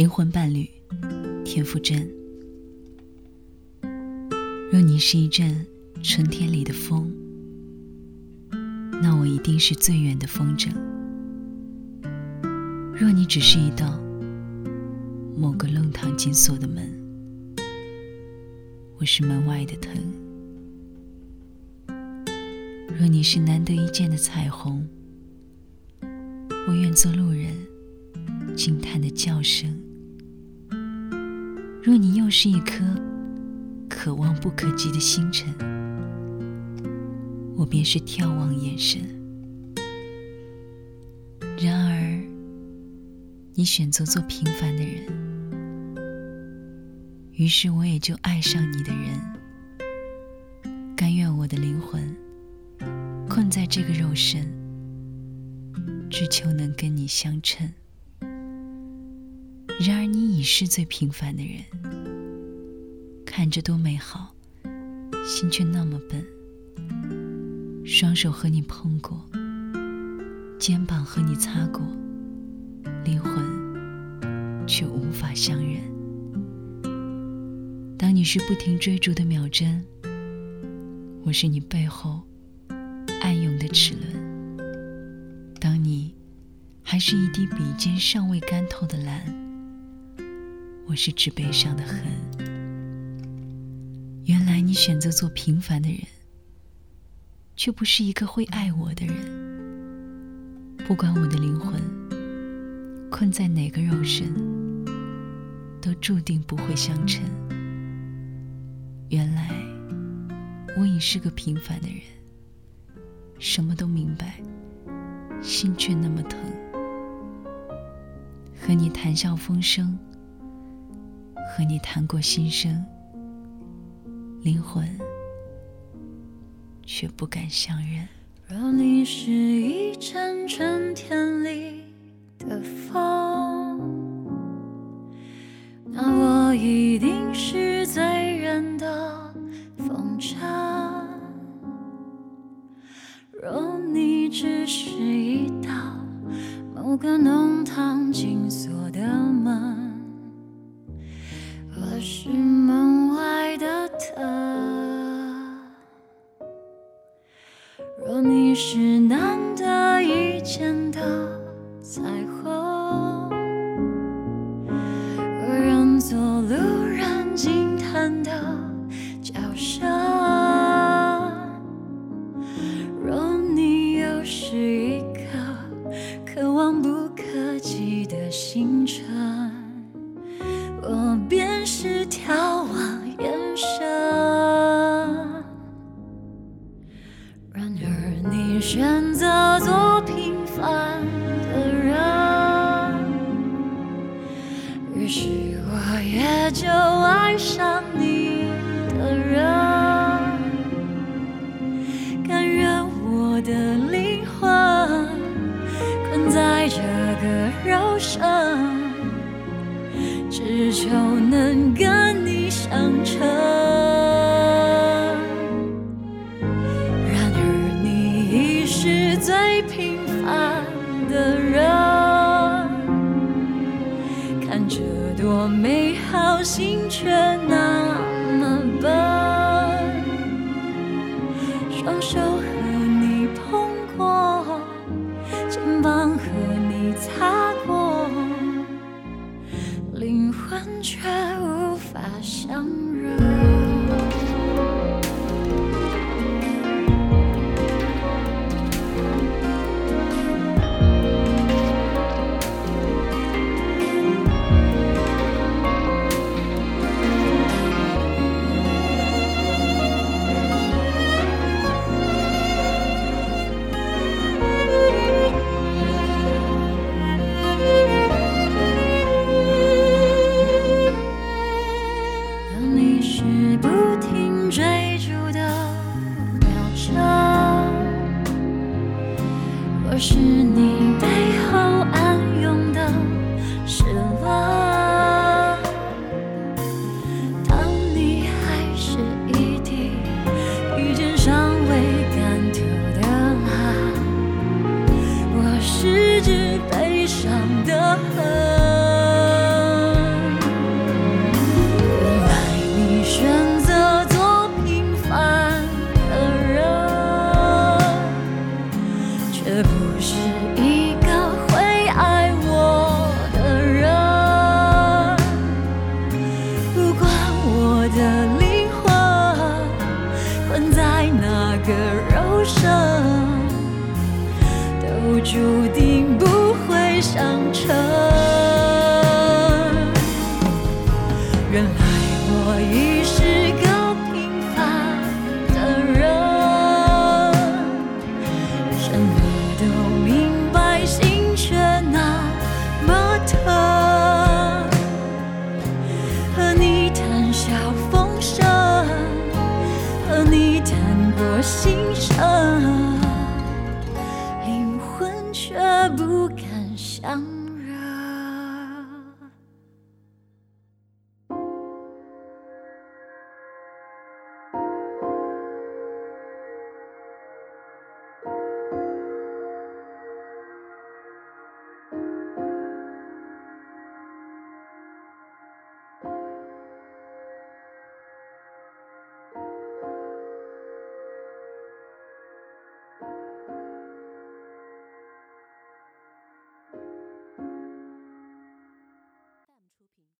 灵魂伴侣田馥甄。若你是一阵春天里的风，那我一定是最远的风筝；若你只是一道某个弄堂紧锁的门，我是门外的藤；若你是难得一见的彩虹，我愿做路人惊叹的叫声；若你又是一颗可望不可及的星辰，我便是眺望眼神。然而，你选择做平凡的人，于是我也就爱上你的人，甘愿我的灵魂困在这个肉身，只求能跟你相称。然而，你已是最平凡的人，看着多美好，心却那么笨。双手和你碰过，肩膀和你擦过，灵魂却无法相认。当你是不停追逐的秒针，我是你背后暗涌的齿轮。当你还是一滴笔尖尚未干透的蓝，我是纸背上的痕。原来你选择做平凡的人。却不是一个会爱我的人。不管我的灵魂困在哪个肉身，都注定不会相称。原来我已是个平凡的人，什么都明白，心却那么疼。和你谈笑风生，和你谈过心声，灵魂。却不敢相认。若你是一阵春天里的风，那我一定是醉人的风筝。若你只是一道某个弄堂紧锁的门，若你是难得一见的彩虹，我愿做路人惊叹的是我也就爱上你的人。甘愿我的灵魂困在这个肉身，只求能跟你相称。是最平凡的人，这多美好，心却那么笨。双手合是你背后暗涌的失落。的灵魂困在那个肉身都注定不会相称想